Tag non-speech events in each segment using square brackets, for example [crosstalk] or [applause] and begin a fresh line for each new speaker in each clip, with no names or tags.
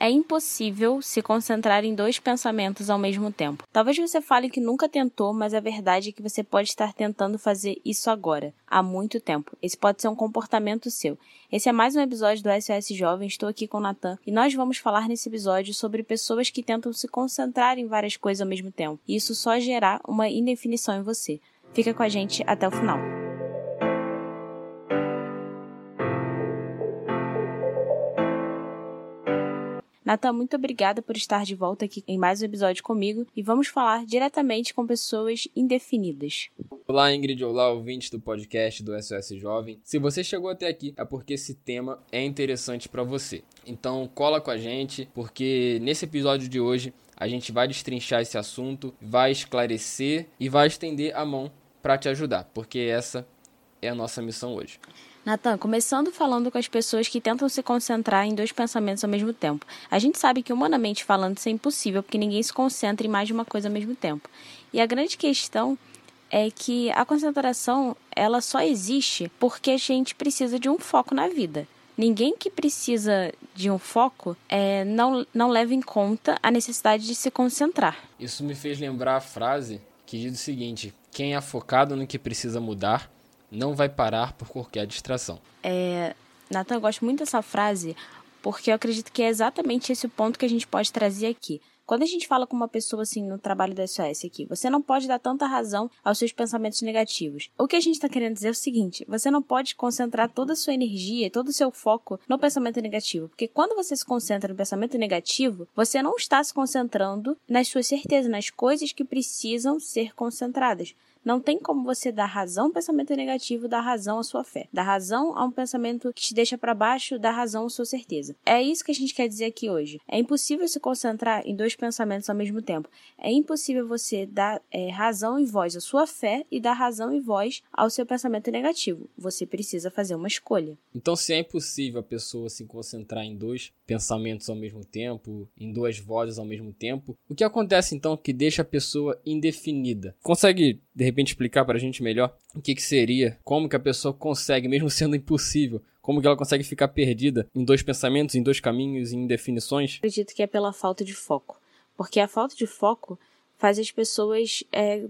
É impossível se concentrar em dois pensamentos ao mesmo tempo. Talvez você fale que nunca tentou, mas a verdade é que você pode estar tentando fazer isso agora, há muito tempo. Esse pode ser um comportamento seu. Esse é mais um episódio do SOS Jovem. Estou aqui com o Natan e nós vamos falar nesse episódio sobre pessoas que tentam se concentrar em várias coisas ao mesmo tempo. E isso só gerar uma indefinição em você. Fica com a gente até o final. Natan, muito obrigada por estar de volta aqui em mais um episódio comigo e vamos falar diretamente com pessoas indefinidas.
Olá, Ingrid. Olá, ouvintes do podcast do SOS Jovem. Se você chegou até aqui, é porque esse tema é interessante para você. Então, cola com a gente, porque nesse episódio de hoje a gente vai destrinchar esse assunto, vai esclarecer e vai estender a mão para te ajudar, porque essa é a nossa missão hoje.
Natan, começando falando com as pessoas que tentam se concentrar em dois pensamentos ao mesmo tempo. A gente sabe que, humanamente falando, isso é impossível, porque ninguém se concentra em mais de uma coisa ao mesmo tempo. E a grande questão é que a concentração ela só existe porque a gente precisa de um foco na vida. Ninguém que precisa de um foco é, não, não leva em conta a necessidade de se concentrar.
Isso me fez lembrar a frase que diz o seguinte: quem é focado no que precisa mudar não vai parar por qualquer distração.
É, Nathan, eu gosto muito dessa frase porque eu acredito que é exatamente esse o ponto que a gente pode trazer aqui. Quando a gente fala com uma pessoa assim no trabalho da SOS aqui, você não pode dar tanta razão aos seus pensamentos negativos. O que a gente está querendo dizer é o seguinte: você não pode concentrar toda a sua energia, todo o seu foco no pensamento negativo. Porque quando você se concentra no pensamento negativo, você não está se concentrando nas suas certezas, nas coisas que precisam ser concentradas. Não tem como você dar razão a um pensamento negativo, dar razão à sua fé. Dar razão a um pensamento que te deixa para baixo, dar razão à sua certeza. É isso que a gente quer dizer aqui hoje. É impossível se concentrar em dois pensamentos ao mesmo tempo. É impossível você dar é, razão e voz à sua fé e dar razão e voz ao seu pensamento negativo. Você precisa fazer uma escolha.
Então, se é impossível a pessoa se concentrar em dois pensamentos ao mesmo tempo, em duas vozes ao mesmo tempo, o que acontece então que deixa a pessoa indefinida? Consegue de repente explicar para a gente melhor o que, que seria, como que a pessoa consegue, mesmo sendo impossível, como que ela consegue ficar perdida em dois pensamentos, em dois caminhos, em definições?
Acredito que é pela falta de foco, porque a falta de foco faz as pessoas é,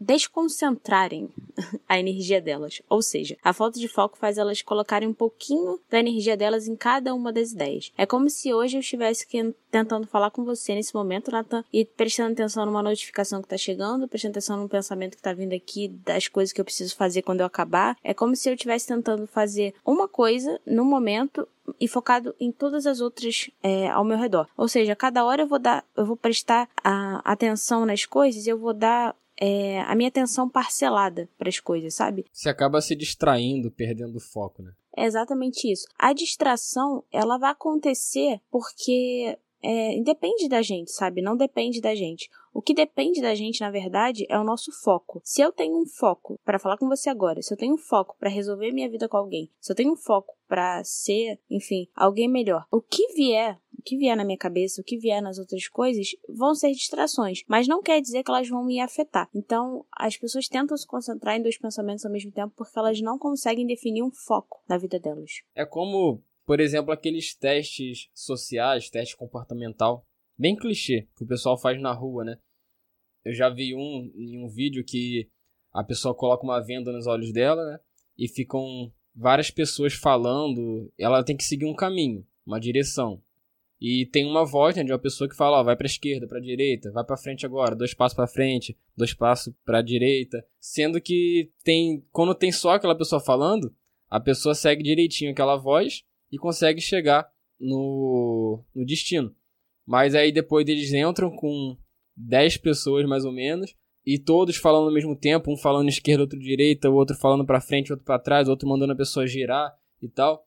desconcentrarem [laughs] a energia delas. Ou seja, a falta de foco faz elas colocarem um pouquinho da energia delas em cada uma das ideias. É como se hoje eu estivesse tentando falar com você nesse momento, Nathan, e prestando atenção numa notificação que está chegando, prestando atenção num pensamento que está vindo aqui das coisas que eu preciso fazer quando eu acabar. É como se eu estivesse tentando fazer uma coisa no momento e focado em todas as outras é, ao meu redor. Ou seja, cada hora eu vou dar, eu vou prestar a atenção nas coisas, eu vou dar é, a minha atenção parcelada para as coisas, sabe?
Você acaba se distraindo, perdendo o foco, né?
É exatamente isso. A distração, ela vai acontecer porque é, independe da gente, sabe? Não depende da gente. O que depende da gente, na verdade, é o nosso foco. Se eu tenho um foco para falar com você agora, se eu tenho um foco para resolver minha vida com alguém, se eu tenho um foco para ser, enfim, alguém melhor, o que vier, que vier na minha cabeça, o que vier nas outras coisas, vão ser distrações, mas não quer dizer que elas vão me afetar. Então, as pessoas tentam se concentrar em dois pensamentos ao mesmo tempo porque elas não conseguem definir um foco na vida delas.
É como, por exemplo, aqueles testes sociais, teste comportamental bem clichê que o pessoal faz na rua, né? Eu já vi um em um vídeo que a pessoa coloca uma venda nos olhos dela, né? E ficam várias pessoas falando, ela tem que seguir um caminho, uma direção. E tem uma voz né, de uma pessoa que fala, ó, vai para esquerda, para direita, vai para frente agora, dois passos para frente, dois passos para direita, sendo que tem quando tem só aquela pessoa falando, a pessoa segue direitinho aquela voz e consegue chegar no, no destino. Mas aí depois eles entram com 10 pessoas mais ou menos e todos falando ao mesmo tempo, um falando esquerda, outro direita, o outro falando para frente, outro para trás, outro mandando a pessoa girar e tal.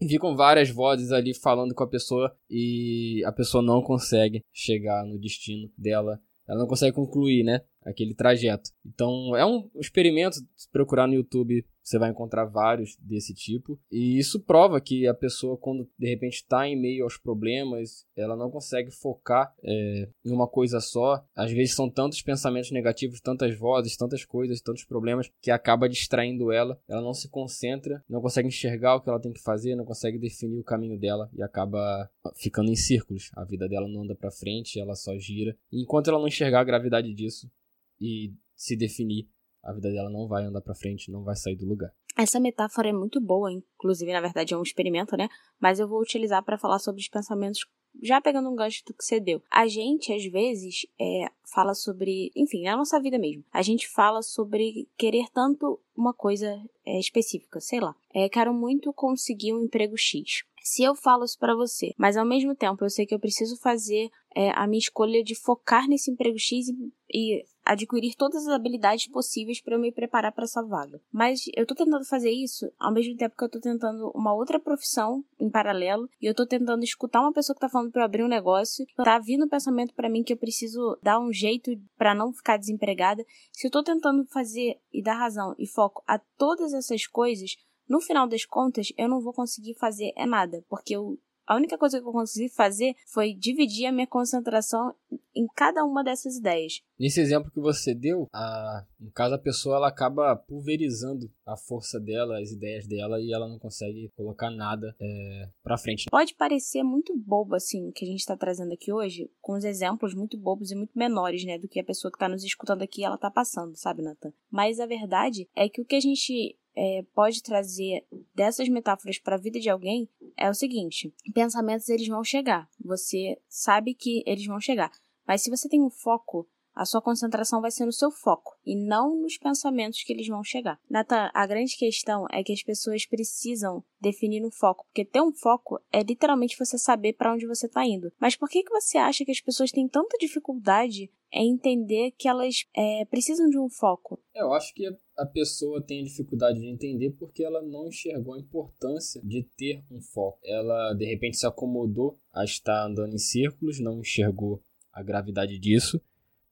Ficam várias vozes ali falando com a pessoa e a pessoa não consegue chegar no destino dela. Ela não consegue concluir, né? Aquele trajeto. Então é um experimento, se procurar no YouTube você vai encontrar vários desse tipo. E isso prova que a pessoa, quando de repente está em meio aos problemas, ela não consegue focar é, em uma coisa só. Às vezes são tantos pensamentos negativos, tantas vozes, tantas coisas, tantos problemas, que acaba distraindo ela. Ela não se concentra, não consegue enxergar o que ela tem que fazer, não consegue definir o caminho dela e acaba ficando em círculos. A vida dela não anda para frente, ela só gira. E enquanto ela não enxergar a gravidade disso e se definir, a vida dela não vai andar para frente, não vai sair do lugar.
Essa metáfora é muito boa, inclusive, na verdade, é um experimento, né? Mas eu vou utilizar para falar sobre os pensamentos já pegando um gancho do que você deu, a gente às vezes é, fala sobre, enfim, na nossa vida mesmo, a gente fala sobre querer tanto uma coisa é, específica, sei lá. É, quero muito conseguir um emprego X. Se eu falo isso para você, mas ao mesmo tempo eu sei que eu preciso fazer é, a minha escolha de focar nesse emprego X e, e adquirir todas as habilidades possíveis para eu me preparar para essa vaga. Mas eu tô tentando fazer isso ao mesmo tempo que eu tô tentando uma outra profissão em paralelo e eu tô tentando escutar uma pessoa que tá falando para eu abrir um negócio, tá vindo um pensamento para mim que eu preciso dar um jeito para não ficar desempregada. Se eu tô tentando fazer e dar razão e foco a todas essas coisas, no final das contas, eu não vou conseguir fazer é nada, porque eu a única coisa que eu consegui fazer foi dividir a minha concentração em cada uma dessas ideias.
Nesse exemplo que você deu, a, no caso a pessoa ela acaba pulverizando a força dela, as ideias dela e ela não consegue colocar nada é, para frente.
Pode parecer muito bobo assim que a gente está trazendo aqui hoje, com os exemplos muito bobos e muito menores, né, do que a pessoa que está nos escutando aqui ela está passando, sabe, Nathan? Mas a verdade é que o que a gente é, pode trazer dessas metáforas para a vida de alguém é o seguinte: pensamentos eles vão chegar, você sabe que eles vão chegar, mas se você tem um foco a sua concentração vai ser no seu foco e não nos pensamentos que eles vão chegar. Natan, a grande questão é que as pessoas precisam definir um foco, porque ter um foco é literalmente você saber para onde você está indo. Mas por que, que você acha que as pessoas têm tanta dificuldade em entender que elas é, precisam de um foco?
Eu acho que a pessoa tem dificuldade de entender porque ela não enxergou a importância de ter um foco. Ela de repente se acomodou a estar andando em círculos, não enxergou a gravidade disso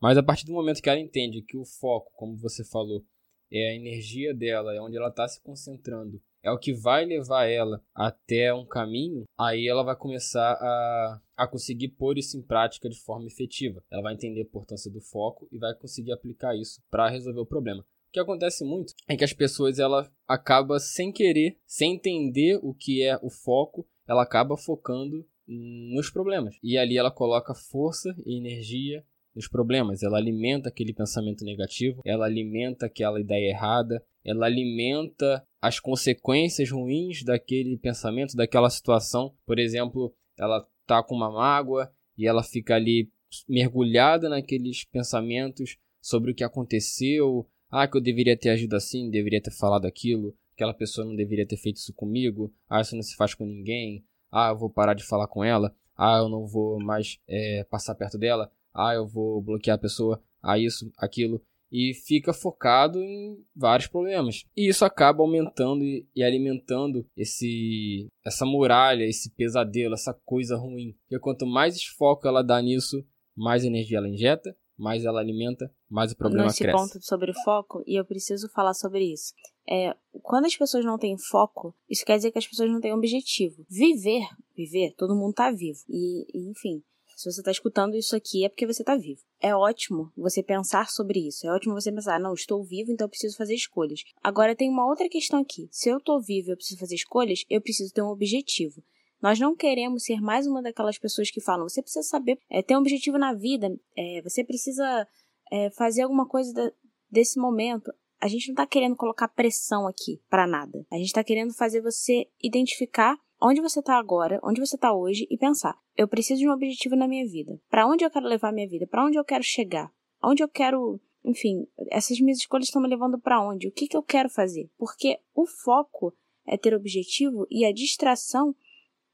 mas a partir do momento que ela entende que o foco, como você falou, é a energia dela, é onde ela está se concentrando, é o que vai levar ela até um caminho, aí ela vai começar a, a conseguir pôr isso em prática de forma efetiva. Ela vai entender a importância do foco e vai conseguir aplicar isso para resolver o problema. O que acontece muito é que as pessoas ela acaba sem querer, sem entender o que é o foco, ela acaba focando nos problemas. E ali ela coloca força e energia nos problemas, ela alimenta aquele pensamento negativo, ela alimenta aquela ideia errada, ela alimenta as consequências ruins daquele pensamento, daquela situação. Por exemplo, ela tá com uma mágoa e ela fica ali mergulhada naqueles pensamentos sobre o que aconteceu, ah, que eu deveria ter agido assim, deveria ter falado aquilo, aquela pessoa não deveria ter feito isso comigo, ah, isso não se faz com ninguém, ah, eu vou parar de falar com ela, ah, eu não vou mais é, passar perto dela ah, eu vou bloquear a pessoa, ah, isso, aquilo, e fica focado em vários problemas. E isso acaba aumentando e, e alimentando esse essa muralha, esse pesadelo, essa coisa ruim. Porque quanto mais foco ela dá nisso, mais energia ela injeta, mais ela alimenta, mais o problema
Nesse
cresce.
ponto sobre o foco, e eu preciso falar sobre isso. É, quando as pessoas não têm foco, isso quer dizer que as pessoas não têm objetivo. Viver, viver, todo mundo tá vivo. E, e enfim, se você está escutando isso aqui é porque você está vivo. É ótimo você pensar sobre isso. É ótimo você pensar, não, estou vivo, então eu preciso fazer escolhas. Agora tem uma outra questão aqui. Se eu estou vivo e eu preciso fazer escolhas, eu preciso ter um objetivo. Nós não queremos ser mais uma daquelas pessoas que falam, você precisa saber, é, ter um objetivo na vida, é, você precisa é, fazer alguma coisa da, desse momento. A gente não está querendo colocar pressão aqui para nada. A gente está querendo fazer você identificar onde você está agora, onde você está hoje e pensar: eu preciso de um objetivo na minha vida. Para onde eu quero levar a minha vida? Para onde eu quero chegar? Onde eu quero, enfim, essas minhas escolhas estão me levando para onde? O que, que eu quero fazer? Porque o foco é ter objetivo e a distração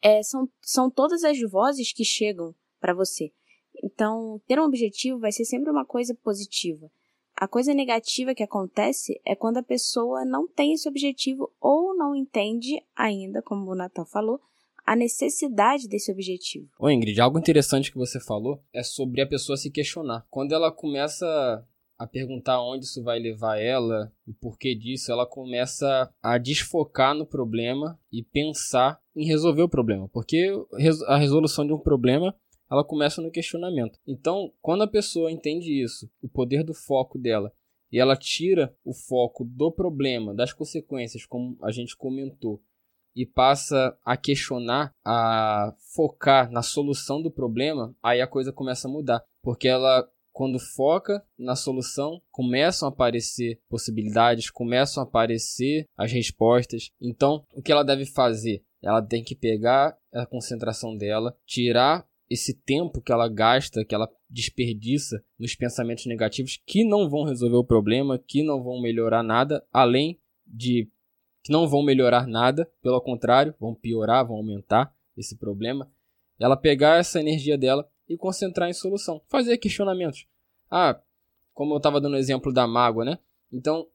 é, são, são todas as vozes que chegam para você. Então, ter um objetivo vai ser sempre uma coisa positiva. A coisa negativa que acontece é quando a pessoa não tem esse objetivo ou não entende ainda, como o Natan falou, a necessidade desse objetivo.
Ô Ingrid, algo interessante que você falou é sobre a pessoa se questionar. Quando ela começa a perguntar onde isso vai levar ela, o porquê disso, ela começa a desfocar no problema e pensar em resolver o problema, porque a resolução de um problema ela começa no questionamento. Então, quando a pessoa entende isso, o poder do foco dela, e ela tira o foco do problema, das consequências, como a gente comentou, e passa a questionar, a focar na solução do problema, aí a coisa começa a mudar, porque ela quando foca na solução, começam a aparecer possibilidades, começam a aparecer as respostas. Então, o que ela deve fazer? Ela tem que pegar a concentração dela, tirar esse tempo que ela gasta, que ela desperdiça nos pensamentos negativos que não vão resolver o problema, que não vão melhorar nada, além de que não vão melhorar nada, pelo contrário, vão piorar, vão aumentar esse problema. Ela pegar essa energia dela e concentrar em solução. Fazer questionamentos. Ah, como eu estava dando o exemplo da mágoa, né? Então,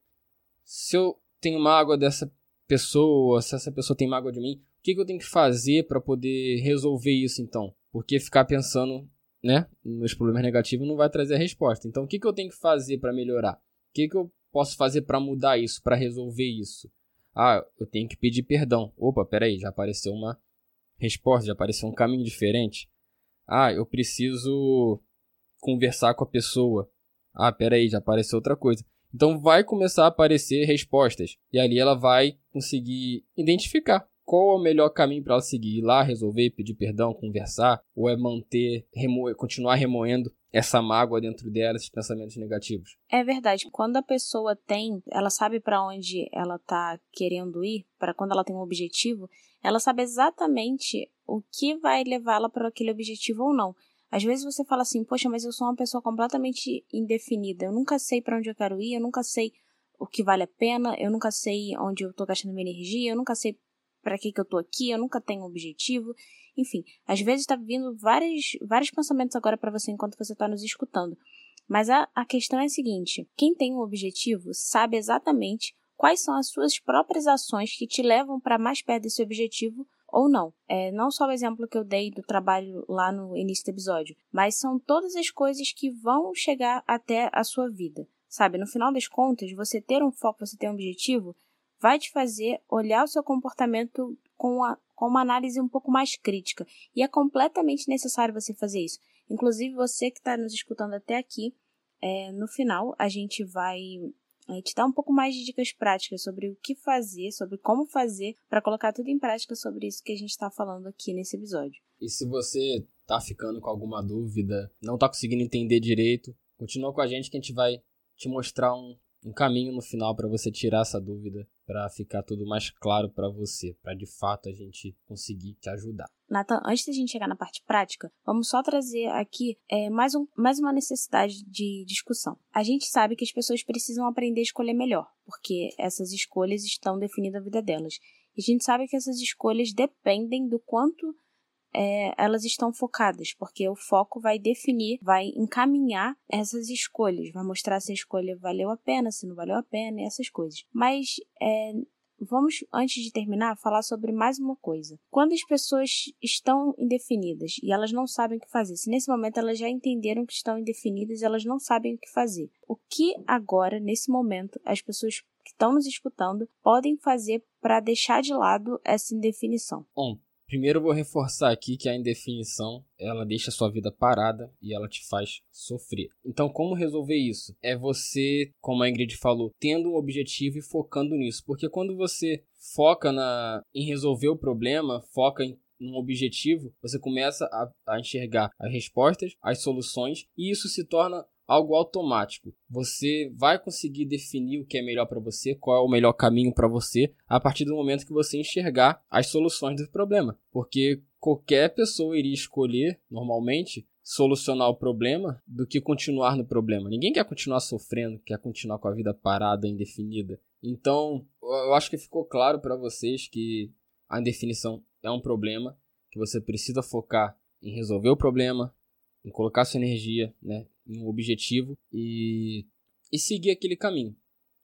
se eu tenho mágoa dessa pessoa, se essa pessoa tem mágoa de mim, o que, que eu tenho que fazer para poder resolver isso então? Porque ficar pensando né, nos problemas negativos não vai trazer a resposta. Então, o que, que eu tenho que fazer para melhorar? O que, que eu posso fazer para mudar isso, para resolver isso? Ah, eu tenho que pedir perdão. Opa, peraí, já apareceu uma resposta, já apareceu um caminho diferente. Ah, eu preciso conversar com a pessoa. Ah, peraí, já apareceu outra coisa. Então vai começar a aparecer respostas. E ali ela vai conseguir identificar qual é o melhor caminho para ela seguir. Ir lá, resolver, pedir perdão, conversar, ou é manter, remo continuar remoendo essa mágoa dentro dela, esses pensamentos negativos.
É verdade. Quando a pessoa tem, ela sabe para onde ela tá querendo ir, para quando ela tem um objetivo, ela sabe exatamente o que vai levá-la para aquele objetivo ou não. Às vezes você fala assim, poxa, mas eu sou uma pessoa completamente indefinida, eu nunca sei para onde eu quero ir, eu nunca sei o que vale a pena, eu nunca sei onde eu estou gastando minha energia, eu nunca sei para que, que eu estou aqui, eu nunca tenho um objetivo. Enfim, às vezes está vindo vários, vários pensamentos agora para você enquanto você está nos escutando. Mas a, a questão é a seguinte: quem tem um objetivo sabe exatamente quais são as suas próprias ações que te levam para mais perto desse objetivo ou não. É não só o exemplo que eu dei do trabalho lá no início do episódio, mas são todas as coisas que vão chegar até a sua vida. Sabe, no final das contas, você ter um foco, você ter um objetivo, vai te fazer olhar o seu comportamento com, a, com uma análise um pouco mais crítica. E é completamente necessário você fazer isso. Inclusive, você que está nos escutando até aqui, é, no final a gente vai é, te dar um pouco mais de dicas práticas sobre o que fazer, sobre como fazer, para colocar tudo em prática sobre isso que a gente está falando aqui nesse episódio.
E se você tá ficando com alguma dúvida, não tá conseguindo entender direito, continua com a gente que a gente vai te mostrar um, um caminho no final para você tirar essa dúvida, para ficar tudo mais claro para você, para de fato a gente conseguir te ajudar.
Nathan, antes da gente chegar na parte prática, vamos só trazer aqui é, mais, um, mais uma necessidade de discussão. A gente sabe que as pessoas precisam aprender a escolher melhor, porque essas escolhas estão definindo a vida delas. E a gente sabe que essas escolhas dependem do quanto é, elas estão focadas, porque o foco vai definir, vai encaminhar essas escolhas, vai mostrar se a escolha valeu a pena, se não valeu a pena, e essas coisas. Mas é, vamos, antes de terminar, falar sobre mais uma coisa. Quando as pessoas estão indefinidas e elas não sabem o que fazer, se nesse momento elas já entenderam que estão indefinidas, elas não sabem o que fazer. O que agora, nesse momento, as pessoas que estão nos escutando podem fazer para deixar de lado essa indefinição?
Bom, Primeiro eu vou reforçar aqui que a indefinição, ela deixa sua vida parada e ela te faz sofrer. Então, como resolver isso? É você, como a Ingrid falou, tendo um objetivo e focando nisso. Porque quando você foca na, em resolver o problema, foca em um objetivo, você começa a, a enxergar as respostas, as soluções, e isso se torna algo automático. Você vai conseguir definir o que é melhor para você, qual é o melhor caminho para você, a partir do momento que você enxergar as soluções do problema. Porque qualquer pessoa iria escolher, normalmente, solucionar o problema do que continuar no problema. Ninguém quer continuar sofrendo, quer continuar com a vida parada, indefinida. Então, eu acho que ficou claro para vocês que a indefinição é um problema, que você precisa focar em resolver o problema, em colocar sua energia, né, em um objetivo e, e seguir aquele caminho.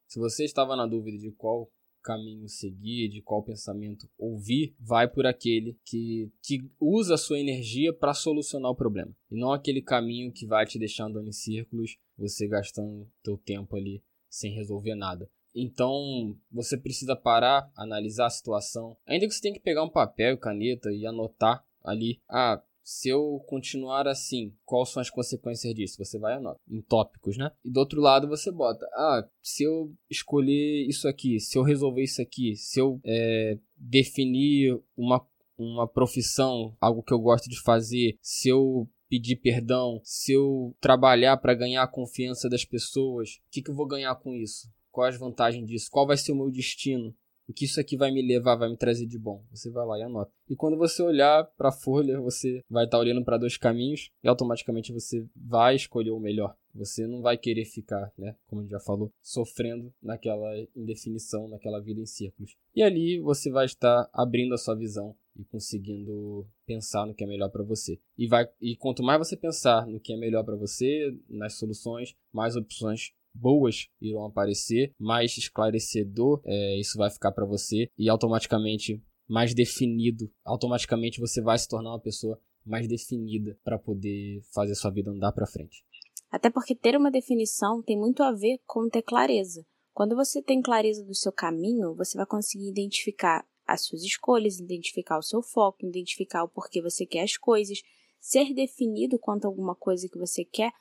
Se você estava na dúvida de qual caminho seguir, de qual pensamento ouvir, vai por aquele que, que usa a sua energia para solucionar o problema. E não aquele caminho que vai te deixar andando em círculos, você gastando teu tempo ali sem resolver nada. Então, você precisa parar, analisar a situação. Ainda que você tenha que pegar um papel e caneta e anotar ali, ah, se eu continuar assim, quais são as consequências disso? Você vai anotar em tópicos, né? E do outro lado você bota, ah, se eu escolher isso aqui, se eu resolver isso aqui, se eu é, definir uma, uma profissão, algo que eu gosto de fazer, se eu pedir perdão, se eu trabalhar para ganhar a confiança das pessoas, o que, que eu vou ganhar com isso? Qual as vantagens disso? Qual vai ser o meu destino? O que isso aqui vai me levar, vai me trazer de bom. Você vai lá e anota. E quando você olhar para a folha, você vai estar tá olhando para dois caminhos e automaticamente você vai escolher o melhor. Você não vai querer ficar, né, como a gente já falou, sofrendo naquela indefinição, naquela vida em círculos. E ali você vai estar abrindo a sua visão e conseguindo pensar no que é melhor para você. E vai e quanto mais você pensar no que é melhor para você, nas soluções, mais opções boas irão aparecer, mais esclarecedor é, isso vai ficar para você e automaticamente mais definido. Automaticamente você vai se tornar uma pessoa mais definida para poder fazer sua vida andar para frente.
Até porque ter uma definição tem muito a ver com ter clareza. Quando você tem clareza do seu caminho, você vai conseguir identificar as suas escolhas, identificar o seu foco, identificar o porquê você quer as coisas, ser definido quanto a alguma coisa que você quer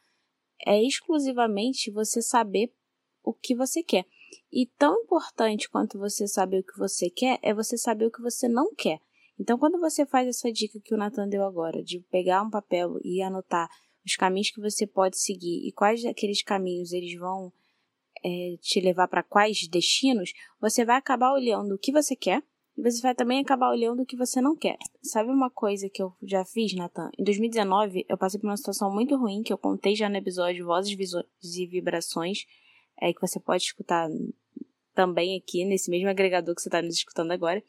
é exclusivamente você saber o que você quer. E tão importante quanto você saber o que você quer é você saber o que você não quer. Então, quando você faz essa dica que o Nathan deu agora, de pegar um papel e anotar os caminhos que você pode seguir e quais daqueles caminhos eles vão é, te levar para quais destinos, você vai acabar olhando o que você quer e você vai também acabar olhando o que você não quer. Sabe uma coisa que eu já fiz, Nathan? Em 2019, eu passei por uma situação muito ruim que eu contei já no episódio Vozes e Vibrações, é, que você pode escutar também aqui nesse mesmo agregador que você está nos escutando agora.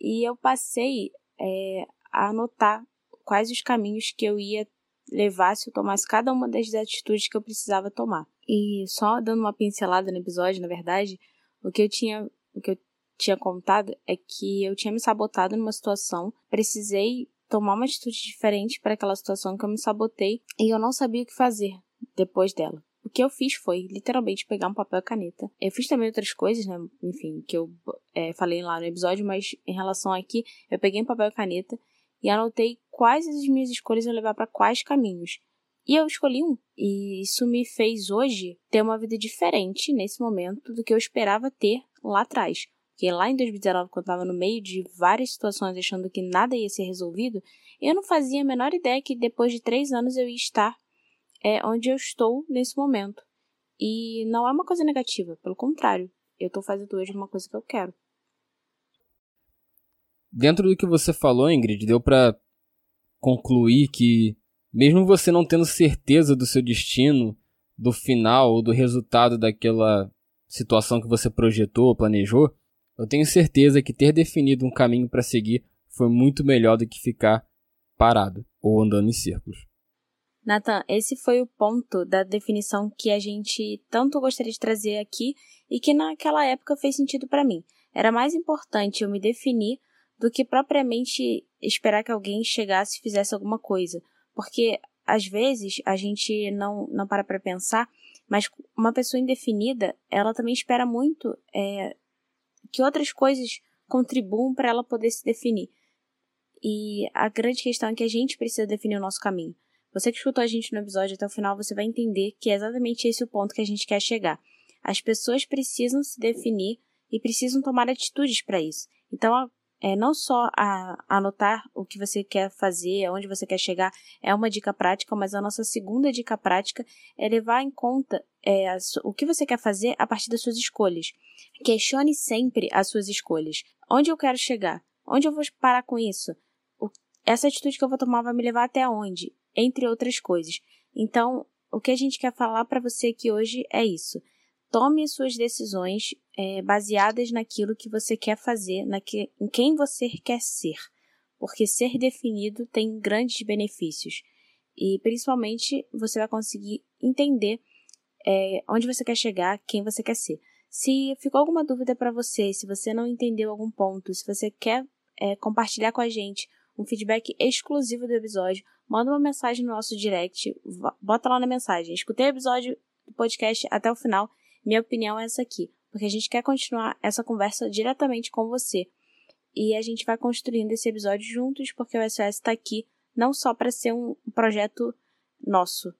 E eu passei é, a anotar quais os caminhos que eu ia levar se eu tomasse cada uma das atitudes que eu precisava tomar. E só dando uma pincelada no episódio, na verdade, o que eu tinha, o que eu tinha contado é que eu tinha me sabotado numa situação, precisei tomar uma atitude diferente para aquela situação que eu me sabotei e eu não sabia o que fazer depois dela. O que eu fiz foi literalmente pegar um papel e caneta. Eu fiz também outras coisas, né? Enfim, que eu é, falei lá no episódio, mas em relação aqui, eu peguei um papel e caneta e anotei quais as minhas escolhas iam levar para quais caminhos. E eu escolhi um. E isso me fez hoje ter uma vida diferente nesse momento do que eu esperava ter lá atrás. Porque lá em 2019, quando eu estava no meio de várias situações achando que nada ia ser resolvido, eu não fazia a menor ideia que depois de três anos eu ia estar é, onde eu estou nesse momento. E não é uma coisa negativa, pelo contrário, eu estou fazendo hoje uma coisa que eu quero.
Dentro do que você falou, Ingrid, deu para concluir que, mesmo você não tendo certeza do seu destino, do final ou do resultado daquela situação que você projetou, planejou, eu tenho certeza que ter definido um caminho para seguir foi muito melhor do que ficar parado ou andando em círculos.
Nathan, esse foi o ponto da definição que a gente tanto gostaria de trazer aqui e que naquela época fez sentido para mim. Era mais importante eu me definir do que propriamente esperar que alguém chegasse e fizesse alguma coisa. Porque às vezes a gente não, não para para pensar, mas uma pessoa indefinida, ela também espera muito é, que outras coisas contribuam para ela poder se definir. E a grande questão é que a gente precisa definir o nosso caminho. Você que escutou a gente no episódio até o final, você vai entender que é exatamente esse o ponto que a gente quer chegar. As pessoas precisam se definir e precisam tomar atitudes para isso. Então, é não só a, anotar o que você quer fazer, aonde você quer chegar, é uma dica prática, mas a nossa segunda dica prática é levar em conta é, a, o que você quer fazer a partir das suas escolhas. Questione sempre as suas escolhas. Onde eu quero chegar? Onde eu vou parar com isso? O, essa atitude que eu vou tomar vai me levar até onde? Entre outras coisas. Então, o que a gente quer falar para você aqui hoje é isso. Tome suas decisões é, baseadas naquilo que você quer fazer, naque, em quem você quer ser. Porque ser definido tem grandes benefícios. E principalmente você vai conseguir entender é, onde você quer chegar, quem você quer ser. Se ficou alguma dúvida para você, se você não entendeu algum ponto, se você quer é, compartilhar com a gente um feedback exclusivo do episódio, manda uma mensagem no nosso direct, bota lá na mensagem. Escutei o episódio do podcast até o final. Minha opinião é essa aqui, porque a gente quer continuar essa conversa diretamente com você. E a gente vai construindo esse episódio juntos, porque o SOS está aqui não só para ser um projeto nosso,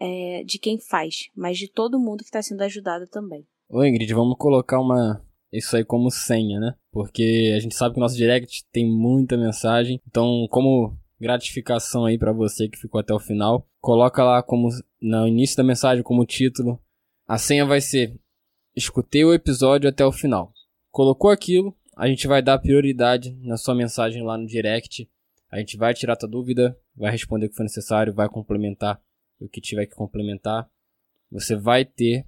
é, de quem faz, mas de todo mundo que está sendo ajudado também.
Ô Ingrid, vamos colocar uma isso aí como senha, né? Porque a gente sabe que o nosso direct tem muita mensagem. Então, como gratificação aí para você que ficou até o final, coloca lá como no início da mensagem como título. A senha vai ser escutei o episódio até o final. Colocou aquilo, a gente vai dar prioridade na sua mensagem lá no direct. A gente vai tirar tua dúvida, vai responder o que for necessário, vai complementar o que tiver que complementar. Você vai ter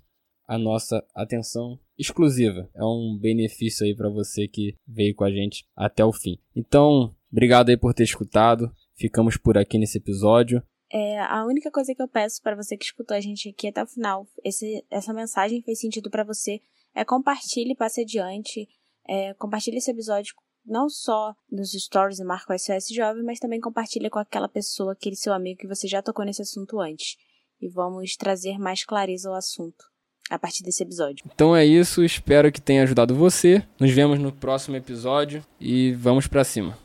a nossa atenção exclusiva. É um benefício aí para você que veio com a gente até o fim. Então, obrigado aí por ter escutado. Ficamos por aqui nesse episódio.
É, a única coisa que eu peço para você que escutou a gente aqui até o final, esse, essa mensagem fez sentido para você, é compartilhe, passe adiante, é, compartilhe esse episódio não só nos stories e marca o SOS Jovem, mas também compartilhe com aquela pessoa, aquele seu amigo que você já tocou nesse assunto antes. E vamos trazer mais clareza ao assunto a partir desse episódio.
Então é isso, espero que tenha ajudado você. Nos vemos no próximo episódio e vamos para cima.